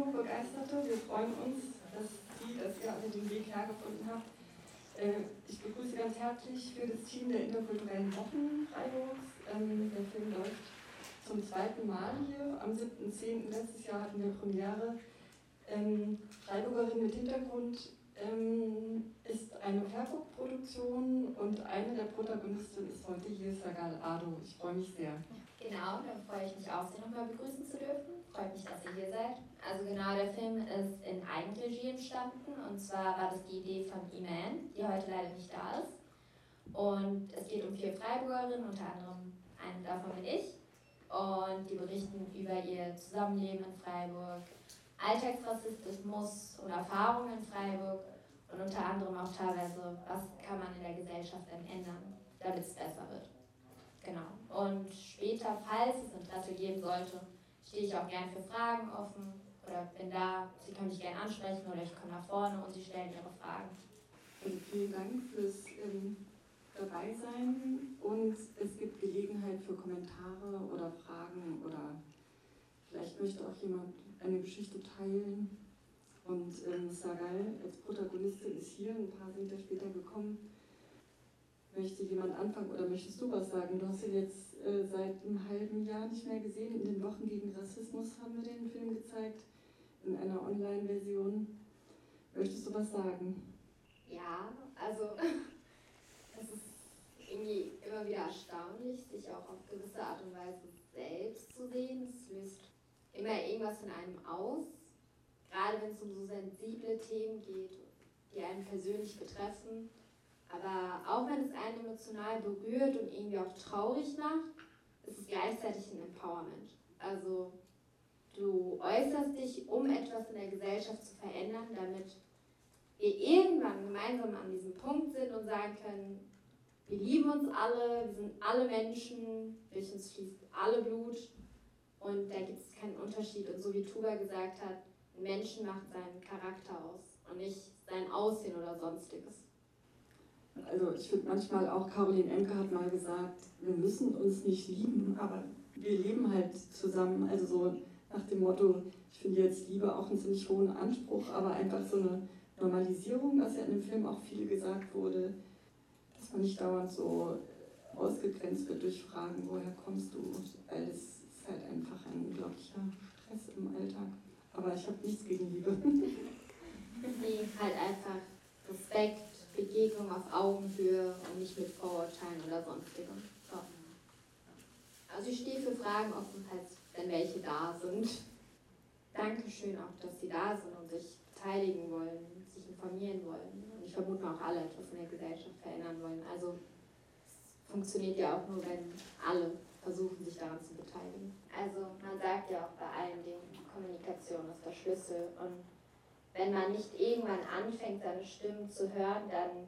Kinobegeisterte. Wir freuen uns, dass Sie, dass ihr den Weg hergefunden habt. Äh, ich begrüße ganz herzlich für das Team der interkulturellen Wochen Freiburgs. Ähm, der Film läuft zum zweiten Mal hier. Am 7.10. letztes Jahr hatten wir Premiere. Ähm, Freiburgerin mit Hintergrund ähm, ist eine Freiburg-Produktion und eine der Protagonisten ist heute hier Sagal Ado. Ich freue mich sehr. Genau, dann freue ich mich auch, Sie nochmal begrüßen zu dürfen. Freut mich, dass ihr hier seid. Also genau, der Film ist in Eigenregie entstanden und zwar war das die Idee von Iman, die heute leider nicht da ist. Und es geht um vier Freiburgerinnen, unter anderem eine davon bin ich. Und die berichten über ihr Zusammenleben in Freiburg, Alltagsrassismus und Erfahrungen in Freiburg und unter anderem auch teilweise, was kann man in der Gesellschaft denn ändern, damit es besser wird. Genau. Und später, falls es Interesse geben sollte, stehe ich auch gern für Fragen offen oder bin da. Sie können mich gerne ansprechen oder ich komme nach vorne und Sie stellen Ihre Fragen. Und vielen Dank fürs ähm, Dabeisein und es gibt Gelegenheit für Kommentare oder Fragen oder vielleicht möchte auch jemand eine Geschichte teilen. Und ähm, Sagal als Protagonistin ist hier, ein paar sind später gekommen. Möchte jemand anfangen oder möchtest du was sagen? Du hast ihn jetzt äh, seit einem halben Jahr nicht mehr gesehen. In den Wochen gegen Rassismus haben wir den Film gezeigt, in einer Online-Version. Möchtest du was sagen? Ja, also es ist irgendwie immer wieder erstaunlich, sich auch auf gewisse Art und Weise selbst zu sehen. Es löst immer irgendwas in einem aus, gerade wenn es um so sensible Themen geht, die einen persönlich betreffen aber auch wenn es einen emotional berührt und irgendwie auch traurig macht, ist es gleichzeitig ein Empowerment. Also du äußerst dich, um etwas in der Gesellschaft zu verändern, damit wir irgendwann gemeinsam an diesem Punkt sind und sagen können, wir lieben uns alle, wir sind alle Menschen, durch uns fließt alle Blut und da gibt es keinen Unterschied. Und so wie Tuba gesagt hat, Menschen macht seinen Charakter aus und nicht sein Aussehen oder sonstiges. Also ich finde manchmal auch, Caroline Enke hat mal gesagt, wir müssen uns nicht lieben, aber wir leben halt zusammen. Also so nach dem Motto, ich finde jetzt Liebe auch einen ziemlich hohen Anspruch, aber einfach so eine Normalisierung, was ja in dem Film auch viel gesagt wurde, dass man nicht dauernd so ausgegrenzt wird durch Fragen, woher kommst du? Weil es ist halt einfach ein unglaublicher Stress im Alltag. Aber ich habe nichts gegen Liebe. Nee, halt einfach Respekt Begegnung auf Augenhöhe und nicht mit So. Also ich stehe für Fragen offen, falls wenn welche da sind. Dankeschön auch, dass Sie da sind und sich beteiligen wollen, sich informieren wollen. Und ich vermute auch alle etwas in der Gesellschaft verändern wollen. Also es funktioniert ja auch nur, wenn alle versuchen, sich daran zu beteiligen. Also man sagt ja auch bei allen Dingen, Kommunikation ist der Schlüssel. Und wenn man nicht irgendwann anfängt, seine Stimmen zu hören, dann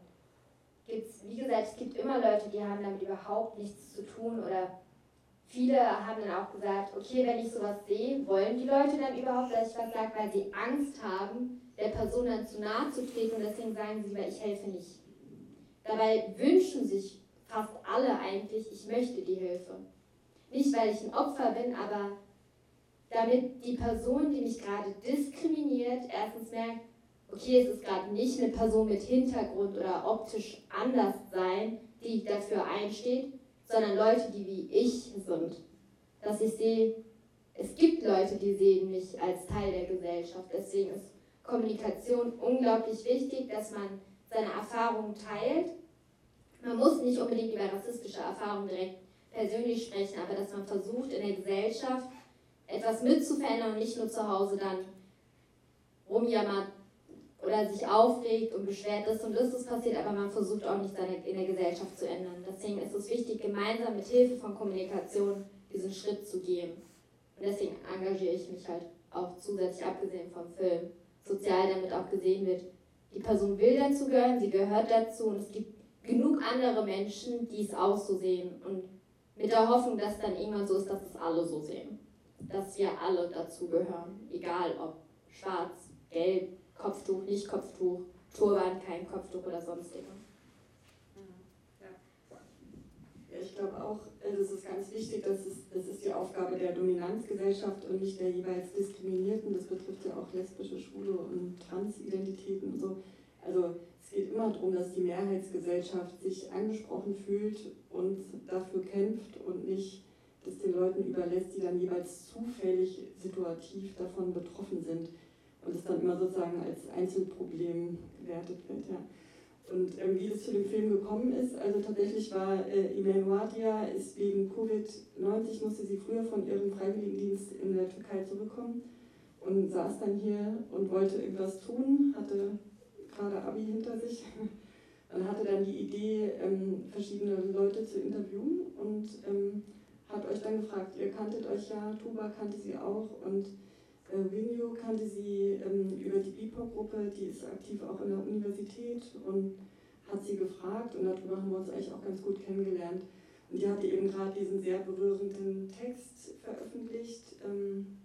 gibt es, wie gesagt, es gibt immer Leute, die haben damit überhaupt nichts zu tun oder viele haben dann auch gesagt, okay, wenn ich sowas sehe, wollen die Leute dann überhaupt, dass ich was sage, weil sie Angst haben, der Person dann zu nahe zu treten und deswegen sagen sie, weil ich helfe nicht. Dabei wünschen sich fast alle eigentlich, ich möchte die Hilfe. Nicht, weil ich ein Opfer bin, aber damit die Person, die mich gerade diskriminiert, erstens merkt, okay, es ist gerade nicht eine Person mit Hintergrund oder optisch anders sein, die dafür einsteht, sondern Leute, die wie ich sind. Dass ich sehe, es gibt Leute, die sehen mich als Teil der Gesellschaft. Deswegen ist Kommunikation unglaublich wichtig, dass man seine Erfahrungen teilt. Man muss nicht unbedingt über rassistische Erfahrungen direkt persönlich sprechen, aber dass man versucht, in der Gesellschaft etwas mitzuverändern und nicht nur zu Hause dann rumjammert oder sich aufregt und beschwert, das und das ist passiert, aber man versucht auch nicht seine, in der Gesellschaft zu ändern. Deswegen ist es wichtig, gemeinsam mit Hilfe von Kommunikation diesen Schritt zu gehen. Und deswegen engagiere ich mich halt auch zusätzlich, abgesehen vom Film, sozial, damit auch gesehen wird, die Person will dazu gehören, sie gehört dazu und es gibt genug andere Menschen, die es auch so sehen und mit der Hoffnung, dass dann irgendwann so ist, dass es alle so sehen dass wir alle dazugehören, egal ob schwarz, gelb, Kopftuch, nicht Kopftuch, Turban, kein Kopftuch oder sonstige. Ja, ich glaube auch, es ist ganz wichtig, dass es, das ist die Aufgabe der Dominanzgesellschaft und nicht der jeweils Diskriminierten. Das betrifft ja auch lesbische, schwule und Transidentitäten und so. Also es geht immer darum, dass die Mehrheitsgesellschaft sich angesprochen fühlt und dafür kämpft und nicht das den Leuten überlässt, die dann jeweils zufällig situativ davon betroffen sind und es dann immer sozusagen als Einzelproblem gewertet wird. Ja. Und ähm, wie es zu dem Film gekommen ist, also tatsächlich war äh, Imen Wadia, ist wegen Covid-19, musste sie früher von ihrem Freiwilligendienst in der Türkei zurückkommen und saß dann hier und wollte irgendwas tun, hatte gerade Abi hinter sich und hatte dann die Idee, ähm, verschiedene Leute zu interviewen und ähm, hat euch dann gefragt, ihr kanntet euch ja, Tuba kannte sie auch und äh, Winio kannte sie ähm, über die BIPOC-Gruppe, die ist aktiv auch in der Universität und hat sie gefragt und darüber haben wir uns eigentlich auch ganz gut kennengelernt. Und die hatte eben gerade diesen sehr berührenden Text veröffentlicht. Ähm,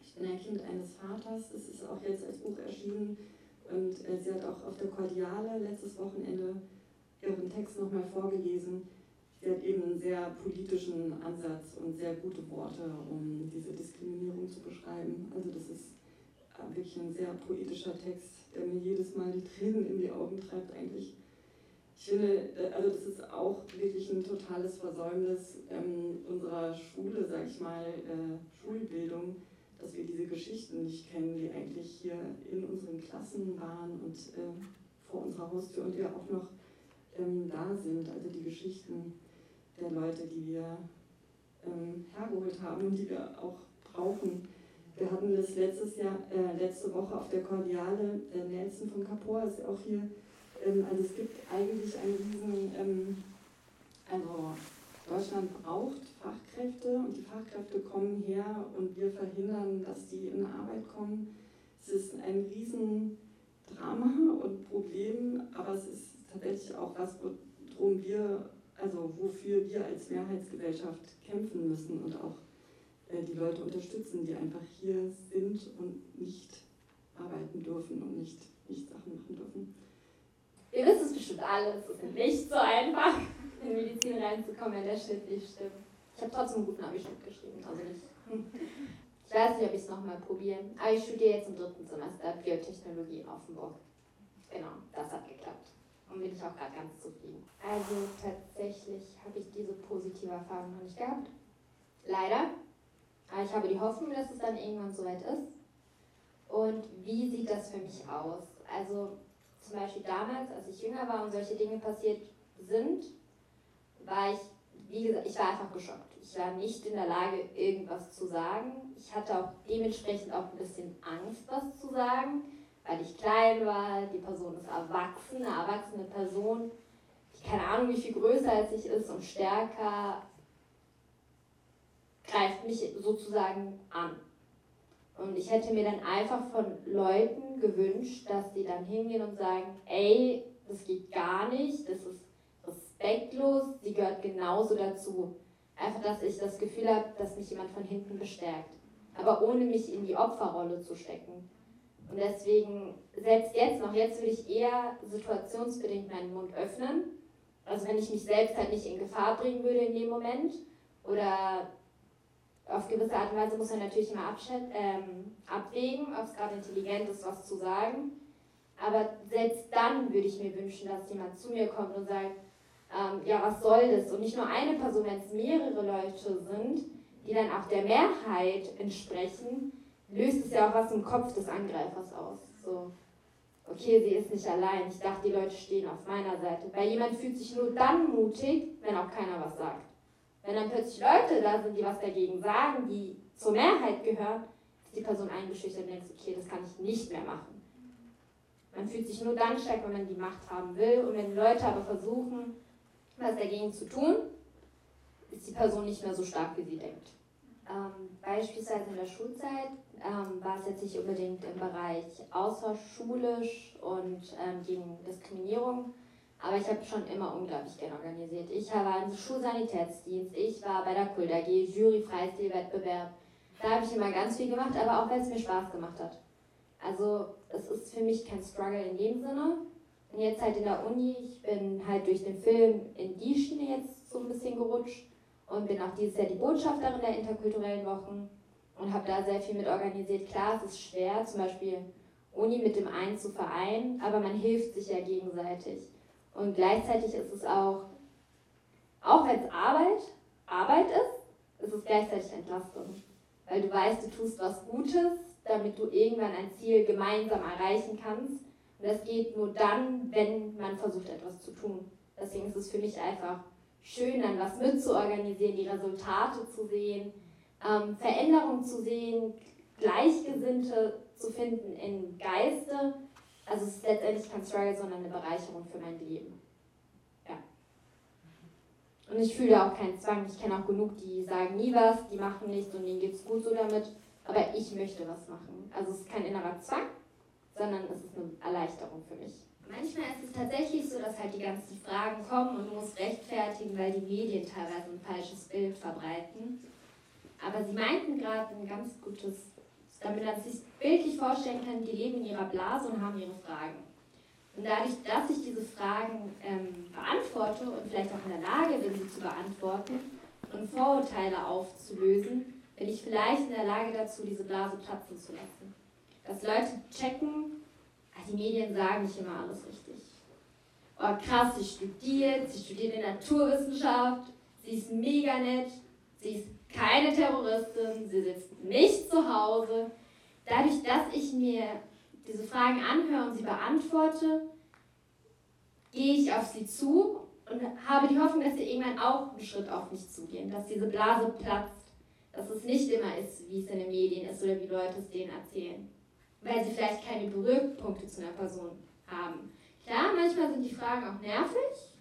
ich bin ein Kind eines Vaters, es ist auch jetzt als Buch erschienen und äh, sie hat auch auf der Kordiale letztes Wochenende ihren Text nochmal vorgelesen sie hat eben einen sehr politischen Ansatz und sehr gute Worte, um diese Diskriminierung zu beschreiben. Also das ist äh, wirklich ein sehr poetischer Text, der mir jedes Mal die Tränen in die Augen treibt eigentlich. Ich finde, äh, also das ist auch wirklich ein totales Versäumnis ähm, unserer Schule, sag ich mal, äh, Schulbildung, dass wir diese Geschichten nicht kennen, die eigentlich hier in unseren Klassen waren und äh, vor unserer Haustür und ja auch noch ähm, da sind. Also die Geschichten der Leute, die wir ähm, hergeholt haben und die wir auch brauchen. Wir hatten das letztes Jahr, äh, letzte Woche auf der Kordiale, der Nelson von Capor ist auch hier. Ähm, also es gibt eigentlich einen riesen, ähm, also Deutschland braucht Fachkräfte und die Fachkräfte kommen her und wir verhindern, dass die in Arbeit kommen. Es ist ein riesen Drama und Problem, aber es ist tatsächlich auch was, worum wir also wofür wir als Mehrheitsgesellschaft kämpfen müssen und auch äh, die Leute unterstützen, die einfach hier sind und nicht arbeiten dürfen und nicht, nicht Sachen machen dürfen. Ihr wisst es bestimmt alle, es ist nicht so einfach, in Medizin reinzukommen, wenn der Schnitt nicht stimmt. Ich habe trotzdem einen guten Abischnitt geschrieben, also nicht. Ich weiß nicht, ob ich es nochmal probieren. Aber ich studiere jetzt im dritten Semester Biotechnologie in Offenburg. Genau, das hat geklappt und bin ich auch gerade ganz zufrieden. Also tatsächlich habe ich diese positive Erfahrung noch nicht gehabt. Leider. Aber ich habe die Hoffnung, dass es dann irgendwann soweit ist. Und wie sieht das für mich aus? Also zum Beispiel damals, als ich jünger war und solche Dinge passiert sind, war ich, wie gesagt, ich war einfach geschockt. Ich war nicht in der Lage, irgendwas zu sagen. Ich hatte auch dementsprechend auch ein bisschen Angst, was zu sagen weil ich klein war, die Person ist erwachsen, eine erwachsene Person, die keine Ahnung, wie viel größer als ich ist und stärker, greift mich sozusagen an. Und ich hätte mir dann einfach von Leuten gewünscht, dass sie dann hingehen und sagen, ey, das geht gar nicht, das ist respektlos, sie gehört genauso dazu. Einfach, dass ich das Gefühl habe, dass mich jemand von hinten bestärkt. Aber ohne mich in die Opferrolle zu stecken. Und deswegen, selbst jetzt noch, jetzt würde ich eher situationsbedingt meinen Mund öffnen. Also wenn ich mich selbst halt nicht in Gefahr bringen würde in dem Moment. Oder auf gewisse Art und Weise muss man natürlich immer ähm, abwägen, ob es gerade intelligent ist, was zu sagen. Aber selbst dann würde ich mir wünschen, dass jemand zu mir kommt und sagt, ähm, ja, was soll das? Und nicht nur eine Person, wenn es mehrere Leute sind, die dann auch der Mehrheit entsprechen, löst es ja auch was im Kopf des Angreifers aus. So, okay, sie ist nicht allein. Ich dachte, die Leute stehen auf meiner Seite. Weil jemand fühlt sich nur dann mutig, wenn auch keiner was sagt. Wenn dann plötzlich Leute da sind, die was dagegen sagen, die zur Mehrheit gehören, ist die Person eingeschüchtert und denkt, okay, das kann ich nicht mehr machen. Man fühlt sich nur dann stark, wenn man die Macht haben will. Und wenn Leute aber versuchen, was dagegen zu tun, ist die Person nicht mehr so stark, wie sie denkt. Ähm, beispielsweise in der Schulzeit ähm, war es jetzt nicht unbedingt im Bereich außerschulisch und ähm, gegen Diskriminierung, aber ich habe schon immer unglaublich gerne organisiert. Ich war im Schulsanitätsdienst, ich war bei der Kult AG, Jury, Freistilwettbewerb. Da habe ich immer ganz viel gemacht, aber auch weil es mir Spaß gemacht hat. Also es ist für mich kein Struggle in dem Sinne. Und jetzt halt in der Uni, ich bin halt durch den Film in die Schiene jetzt so ein bisschen gerutscht und bin auch dieses Jahr die Botschafterin der interkulturellen Wochen und habe da sehr viel mit organisiert. Klar, es ist schwer, zum Beispiel Uni mit dem einen zu vereinen, aber man hilft sich ja gegenseitig. Und gleichzeitig ist es auch, auch wenn es Arbeit, Arbeit ist, ist es gleichzeitig Entlastung. Weil du weißt, du tust was Gutes, damit du irgendwann ein Ziel gemeinsam erreichen kannst. Und das geht nur dann, wenn man versucht, etwas zu tun. Deswegen ist es für mich einfach schön, dann was mitzuorganisieren, die Resultate zu sehen, ähm, Veränderungen zu sehen, Gleichgesinnte zu finden in Geiste. Also es ist letztendlich kein Struggle, sondern eine Bereicherung für mein Leben. Und ich fühle auch keinen Zwang. Ich kenne auch genug, die sagen nie was, die machen nichts und denen geht es gut so damit. Aber ich möchte was machen. Also es ist kein innerer Zwang, sondern es ist eine Erleichterung für mich. Manchmal ist es tatsächlich so, dass halt die ganzen Fragen kommen und du musst rechtfertigen, weil die Medien teilweise ein falsches Bild verbreiten. Aber sie meinten gerade ein ganz gutes, damit man sich bildlich vorstellen kann, die leben in ihrer Blase und haben ihre Fragen. Und dadurch, dass ich diese Fragen ähm, beantworte und vielleicht auch in der Lage bin, sie zu beantworten und Vorurteile aufzulösen, bin ich vielleicht in der Lage dazu, diese Blase platzen zu lassen. Dass Leute checken, die Medien sagen nicht immer alles richtig. Oh krass, sie studiert, sie studiert in Naturwissenschaft, sie ist mega nett, sie ist keine Terroristin, sie sitzt nicht zu Hause. Dadurch, dass ich mir diese Fragen anhöre und sie beantworte, gehe ich auf sie zu und habe die Hoffnung, dass sie irgendwann auch einen Schritt auf mich zugehen, dass diese Blase platzt, dass es nicht immer ist, wie es in den Medien ist oder wie Leute es denen erzählen weil sie vielleicht keine Berührpunkte zu einer Person haben. Klar, manchmal sind die Fragen auch nervig.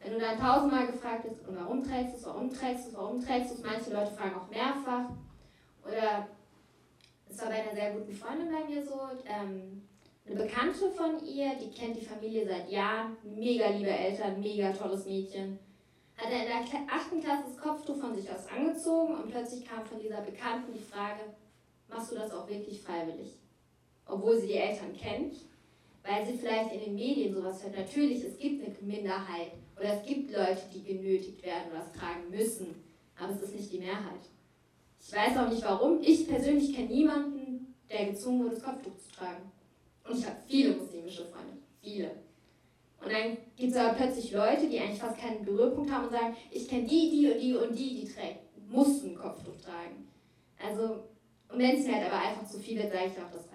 Wenn du dann tausendmal gefragt bist, und warum trägst du es, warum trägst du es, warum trägst du es, manche Leute fragen auch mehrfach. Oder es war bei einer sehr guten Freundin bei mir so, ähm, eine Bekannte von ihr, die kennt die Familie seit Jahren, mega liebe Eltern, mega tolles Mädchen. Hat er in der achten Klasse das Kopftuch von sich aus angezogen und plötzlich kam von dieser Bekannten die Frage, machst du das auch wirklich freiwillig? Obwohl sie die Eltern kennt, weil sie vielleicht in den Medien sowas hört. Natürlich, es gibt eine Minderheit oder es gibt Leute, die genötigt werden oder es tragen müssen, aber es ist nicht die Mehrheit. Ich weiß auch nicht warum. Ich persönlich kenne niemanden, der gezwungen wurde, das Kopftuch zu tragen. Und ich habe viele muslimische Freunde. Viele. Und dann gibt es aber plötzlich Leute, die eigentlich fast keinen Berührpunkt haben und sagen, ich kenne die, die und die und die, die trägt, mussten Kopftuch tragen. Also, und wenn es mir halt aber einfach zu viel wird, sage ich auch, das.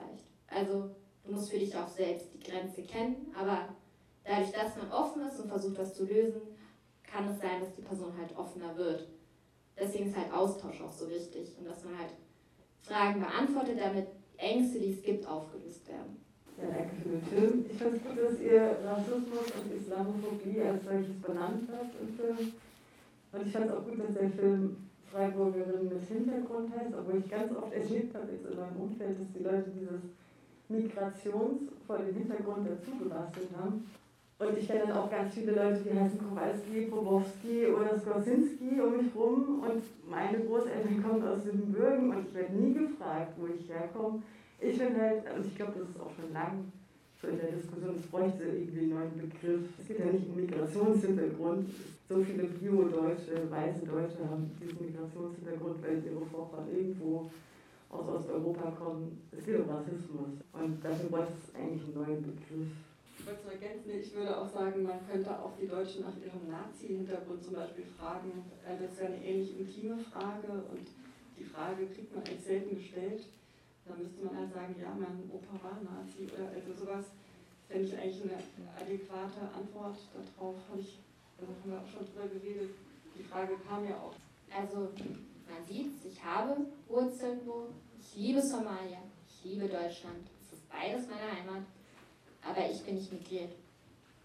Also du musst für dich auch selbst die Grenze kennen, aber dadurch, dass man offen ist und versucht, das zu lösen, kann es sein, dass die Person halt offener wird. Deswegen ist halt Austausch auch so wichtig und dass man halt Fragen beantwortet, damit Ängste, die es gibt, aufgelöst werden. Ja, danke für den Film. Ich finde es gut, dass ihr Rassismus und Islamophobie als solches benannt habt im Film. Und ich fand es auch gut, dass der Film Freiburgerin mit Hintergrund heißt, obwohl ich ganz oft erlebt habe jetzt in meinem Umfeld, dass die Leute dieses Migrations vor dem Hintergrund dazu gebastelt haben. Und ich kenne auch ganz viele Leute, die heißen Kowalski, Probowski oder Skorsinski um mich rum. Und meine Großeltern kommen aus den Bürgen und ich werde nie gefragt, wo ich herkomme. Ich finde halt, und ich glaube, das ist auch schon lang so in der Diskussion, es bräuchte irgendwie einen neuen Begriff. Es geht ja nicht um Migrationshintergrund. So viele Bio-Deutsche, weiße Deutsche haben diesen Migrationshintergrund, weil ihre Vorfahren irgendwo aus Osteuropa kommen. Es geht um Rassismus und dafür bräuchte es eigentlich einen neuen Begriff. Ich wollte es ergänzen, ich würde auch sagen, man könnte auch die Deutschen nach ihrem Nazi-Hintergrund zum Beispiel fragen. Äh, das ist ja eine ähnlich intime Frage und die Frage kriegt man eigentlich selten gestellt. Da müsste man halt sagen, ja, mein Opa war Nazi oder also sowas. Fände ich eigentlich eine adäquate Antwort darauf. Habe ich, da haben wir auch schon drüber geredet. Die Frage kam ja auch. Also man sieht ich habe Wurzeln wo. Ich liebe Somalia, ich liebe Deutschland. Es ist beides meine Heimat. Aber ich bin nicht migriert.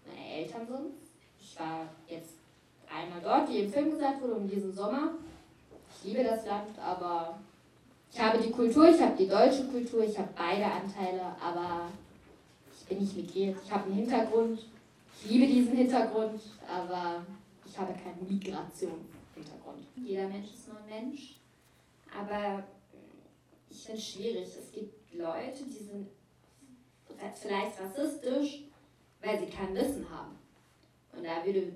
Meine Eltern sind Ich war jetzt einmal dort, wie im Film gesagt wurde, um diesen Sommer. Ich liebe das Land, aber ich habe die Kultur, ich habe die deutsche Kultur, ich habe beide Anteile, aber ich bin nicht migriert. Ich habe einen Hintergrund, ich liebe diesen Hintergrund, aber ich habe keine Migration. Hintergrund. Jeder Mensch ist nur ein Mensch, aber ich finde es schwierig. Es gibt Leute, die sind vielleicht rassistisch, weil sie kein Wissen haben. Und da würde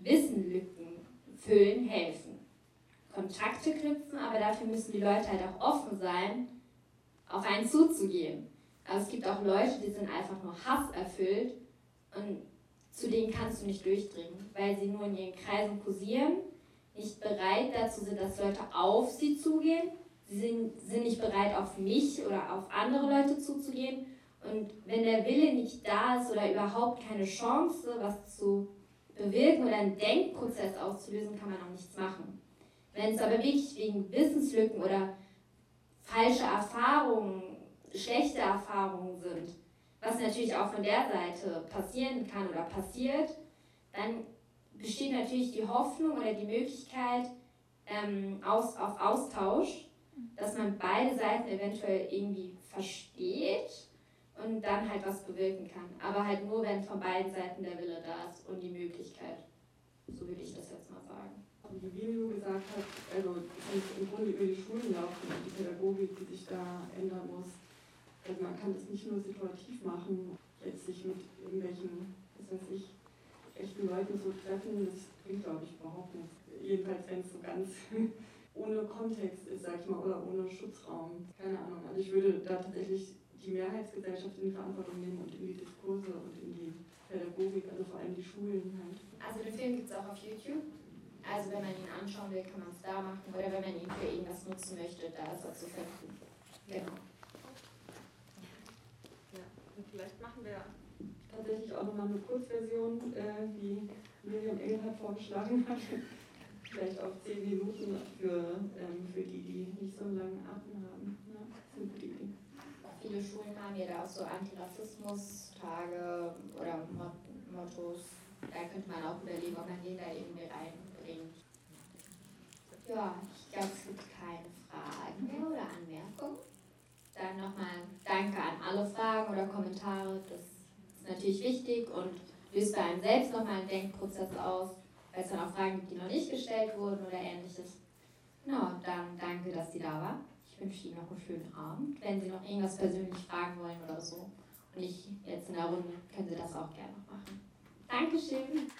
Wissenlücken Füllen helfen. Kontakte knüpfen, aber dafür müssen die Leute halt auch offen sein, auf einen zuzugehen. Aber es gibt auch Leute, die sind einfach nur hasserfüllt und zu denen kannst du nicht durchdringen, weil sie nur in ihren Kreisen kursieren, nicht bereit dazu sind, dass Leute auf sie zugehen. Sie sind, sind nicht bereit, auf mich oder auf andere Leute zuzugehen. Und wenn der Wille nicht da ist oder überhaupt keine Chance, was zu bewirken oder einen Denkprozess auszulösen, kann man auch nichts machen. Wenn es aber wirklich wegen Wissenslücken oder falsche Erfahrungen, schlechte Erfahrungen sind, was natürlich auch von der Seite passieren kann oder passiert, dann besteht natürlich die Hoffnung oder die Möglichkeit ähm, aus, auf Austausch, dass man beide Seiten eventuell irgendwie versteht und dann halt was bewirken kann. Aber halt nur, wenn von beiden Seiten der Wille da ist und die Möglichkeit. So würde ich das jetzt mal sagen. Wie Vimeo gesagt hat, also im Grunde über die Schulen laufen und die Pädagogik, die sich da ändern muss. Also man kann das nicht nur situativ machen, jetzt sich mit irgendwelchen, was weiß ich, echten Leuten zu treffen, das bringt glaube ich überhaupt nichts. Jedenfalls wenn es so ganz ohne Kontext ist, sag ich mal, oder ohne Schutzraum. Keine Ahnung. Also ich würde da tatsächlich die Mehrheitsgesellschaft in die Verantwortung nehmen und in die Diskurse und in die Pädagogik, also vor allem die Schulen halt. Also den Film gibt es auch auf YouTube. Also wenn man ihn anschauen will, kann man es da machen. Oder wenn man ihn für irgendwas nutzen möchte, da ist er zu finden. Genau. Ja, und vielleicht machen wir tatsächlich auch nochmal eine Kurzversion, äh, wie Miriam Engelhardt vorgeschlagen hat. vielleicht auf zehn Minuten für, ähm, für die, die nicht so einen langen Atem haben. Ja, viele Schulen haben ja da auch so Antirassismus-Tage oder Mottos. Da könnte man auch überlegen, ob man den da irgendwie reinbringt. Ja, ich glaube, es gibt keine Fragen mehr oder Anmerkungen. Dann nochmal Danke an alle Fragen oder Kommentare. Das natürlich wichtig und löst bei einem selbst nochmal einen Denkprozess aus, weil es dann auch Fragen gibt, die noch nicht gestellt wurden oder ähnliches. Genau, dann danke, dass Sie da waren wünsche Ihnen noch einen schönen Abend. Wenn Sie noch irgendwas persönlich fragen wollen oder so und ich jetzt in der Runde, können Sie das auch gerne noch machen. Dankeschön.